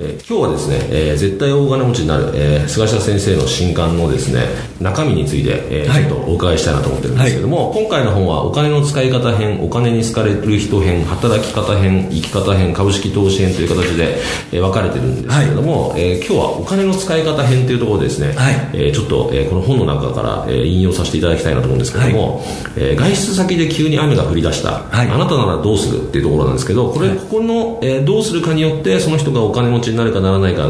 えー、今日はですね、えー、絶対大金持ちになる、えー、菅下先生の新刊のですね中身について、えー、はい、ちょっとお伺いしたいなと思ってるんですけども、はい、今回の本はお金の使い方編お金に好かれる人編働き方編生き方編株式投資編という形で、えー、分かれてるんですけれども、はい、えー、今日はお金の使い方編というところでですね、はい。えー、ちょっと、えー、この本の中から、えー、引用させていただきたいなと思うんですけども、はい、えー、外出先で急に雨が降り出した、はい、あなたならどうするっていうところなんですけどこれ、ここの、えー、どうするかによってその人がお金持ちになるかならないか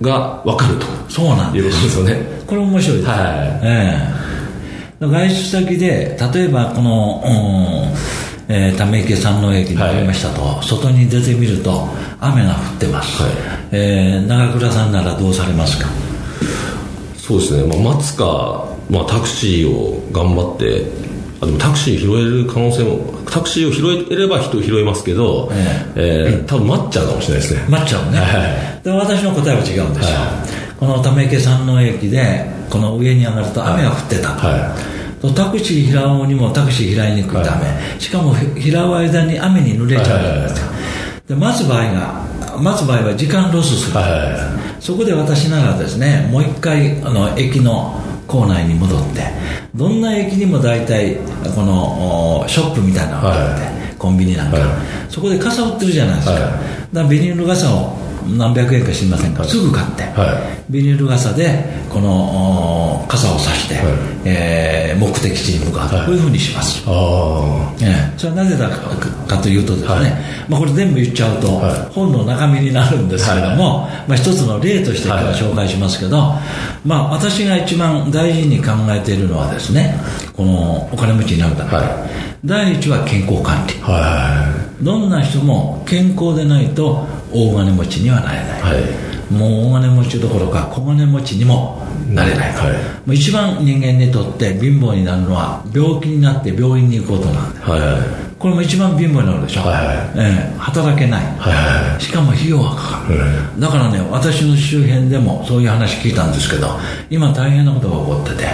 が分かると。そうなんいうことですよね。これ面白いです、はい。えー、外出先で例えばこの、うんえー、ため池山王駅にありましたと、はい、外に出てみると雨が降ってます、はい。えー、長倉さんならどうされますか？そうですね、まあ、待つか、まあ、タクシーを頑張ってあでもタクシー拾える可能性もタクシーを拾えれば人拾えますけど、えー、えー、多分待っちゃうかもしれないですね。待っちゃうね、はい、で私の答えは違うんですよ、はい、この溜池山王駅でこの上に上がると雨が降ってた。と、はい。タクシー拾うにもタクシー拾いにくいため、はい、しかも拾う間に雨に濡れちゃうんですよ、で待つ場合が待つ場合は時間ロスする、そこで私ならですねもう一回あの駅の構内に戻ってどんな駅にも大体このショップみたいなのがあって、はい、コンビニなんか、はい、そこで傘売ってるじゃないですか、はい、だからビニール傘を何百円か知りませんが、すぐ買って、ビニール傘でこの傘を差して、はい、えー、目的地に向かうと、こういうふうにします、えー、それはなぜだかというとですね、まあ、これ全部言っちゃうと、本の中身になるんですけれども、まあ、一つの例として今日は紹介しますけど、まあ、私が一番大事に考えているのはですねこのお金持ちになるため、第一は健康管理、どんな人も健康でないと大金持ちにはなれない、はい、もう大金持ちどころか小金持ちにもなれない、はい、もう一番人間にとって貧乏になるのは病気になって病院に行くことなんだ、はいはい、これも一番貧乏になるでしょ、はいはい、えー、働けない、はいはい、しかも費用がかかる、はい、だからね私の周辺でもそういう話聞いたんですけど今大変なことが起こってて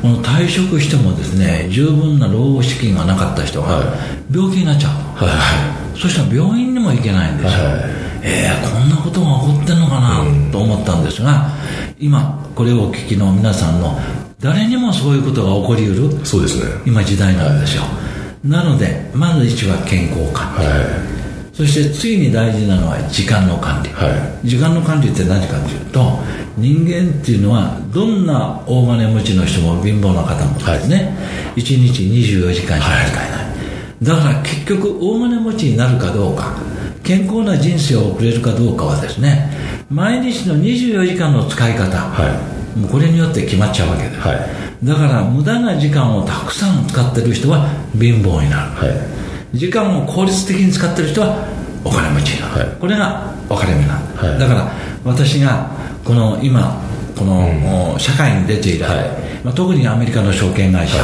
この退職してもですね十分な老後資金がなかった人が病気になっちゃう、はいはい、そしたら病院にも行けないんですよ、はいえー、こんなことが起こってんのかなと思ったんですが、今これをお聞きの皆さんの誰にもそういうことが起こりうるそうですね。今時代なんですよ、はい、なのでまず一は健康管理、はい、そして次に大事なのは時間の管理、はい、時間の管理って何かというと人間っていうのはどんな大金持ちの人も貧乏な方もですね、はい、1日24時間しか使えない、だから結局大金持ちになるかどうか健康な人生を送れるかどうかはですね毎日の24時間の使い方、はい、もうこれによって決まっちゃうわけです、はい、だから無駄な時間をたくさん使ってる人は貧乏になる、はい、時間を効率的に使ってる人はお金持ちになる、はい、これが分かれ目なんだ、だから私がこの今この、うん、社会に出てい。る、まあ、特にアメリカの証券会社、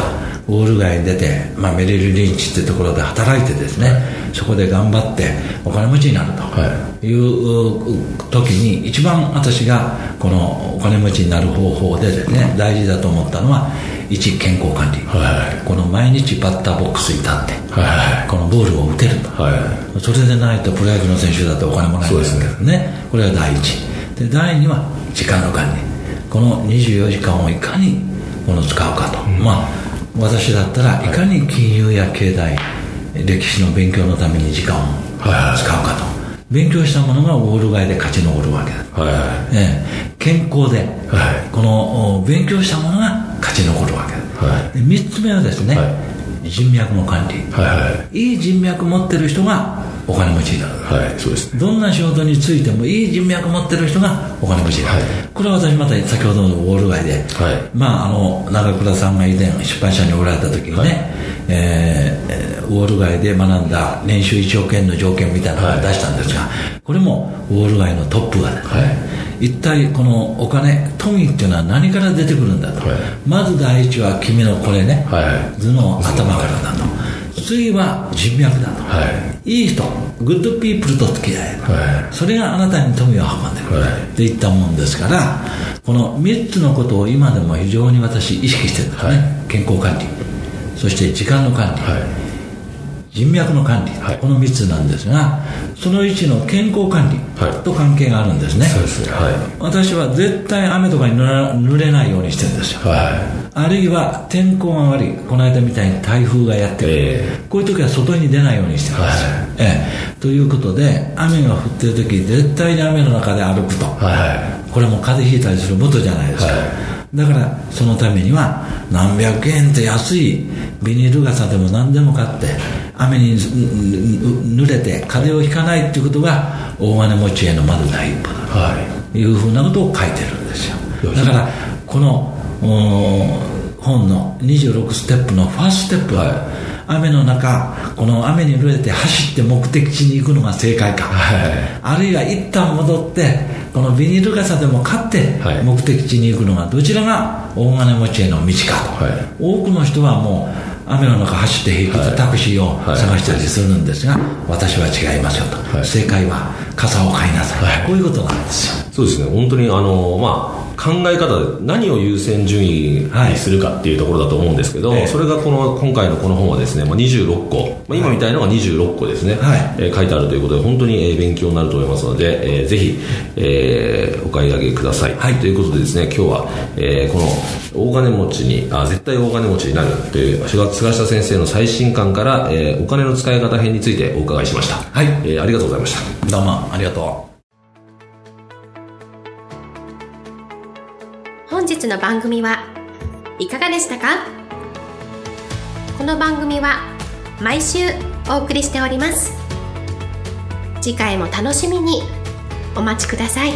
ウォール街に出て、まあ、メリル・リンチってところで働いてですね、そこで頑張ってお金持ちになると。い。う時に一番私がこのお金持ちになる方法でですね大事だと思ったのは一健康管理、はい、この毎日バッターボックスに立って、はい、このボールを打てると、はい、それでないとプロ野球の選手だとお金もないんですけどね、ね、これが第一。で第二は時間の管理。この24時間をいかにこの使うかと、うん、まあ私だったらいかに金融や経済歴史の勉強のために時間を使うかと。勉強したものがウォール街で勝ち残るわけだ、はい健康で、はい。このお勉強したものが勝ち残るわけだ、はい。で3つ目はですね、は人脈の管理、はいはい。いい人脈持ってる人がお金持ちになる。はいそうです。どんな仕事についてもいい人脈持ってる人がお金持ちになる、はい。これは私また先ほどのウォール街で、はい。まああの長倉さんが以前出版社におられた時にね、はい。えウォール街で学んだ年収1億円の条件みたいなのを出したんですが、これもウォール街のトップがい。一体このお金富っていうのは何から出てくるんだと、はい。まず第一は君のこれね、頭の頭からだと。次は人脈だと、はい。いい人。グッドピープルと付き合える、はそれがあなたに富を運んでくる、はい。っていったもんですからこの3つのことを今でも非常に私意識してるんですね、はい。健康管理。そして時間の管理、はい人脈の管理、はい。この3つなんですがその1の健康管理はい。と関係があるんですね、そうですね。はい。私は絶対雨とかに濡れないようにしてるんですよ。はあるいは天候が悪い。この間みたいに台風がやってくる、えこういう時は外に出ないようにしてるんです。よ、はい。ええ。ということで雨が降ってる時絶対に雨の中で歩くと、いはこれも風邪ひいたりする元じゃないですか、はだからそのためには何百円って安いビニール傘でも何でも買って雨に濡れて風邪をひかないっていうことが大金持ちへのまず第一歩だいはというふうなことを書いてるんですよ。だからこのお本の26ステップのファーストステップは、はい。雨の中この雨に濡れて走って目的地に行くのが正解か、はい。あるいは一旦戻ってこのビニール傘でも買ってはい。目的地に行くのがどちらが大金持ちへの道かと、はい。多くの人はもう雨の中走って平気でタクシーをはい。探したりするんですが、私は違いますよと、はい。正解は傘を買いなさい、はい。こういうことなんですよ。そうですね。本当にあのまあ考え方で何を優先順位にするかっていうところだと思うんですけど、ええ。それがこの今回のこの本はですね、まあ、26個、まあ、今みたいのが26個ですね、はい。えー書いてあるということで本当にえー勉強になると思いますので、えーぜひ、えーお買い上げください、はい。ということでですね今日は、えーこの大金持ちにあ絶対大金持ちになるという菅菅下先生の最新刊から、えーお金の使い方編についてお伺いしました、はい。えーありがとうございました。どうもありがとう。本日の番組はいかがでしたか？この番組は毎週お送りしております。次回も楽しみにお待ちください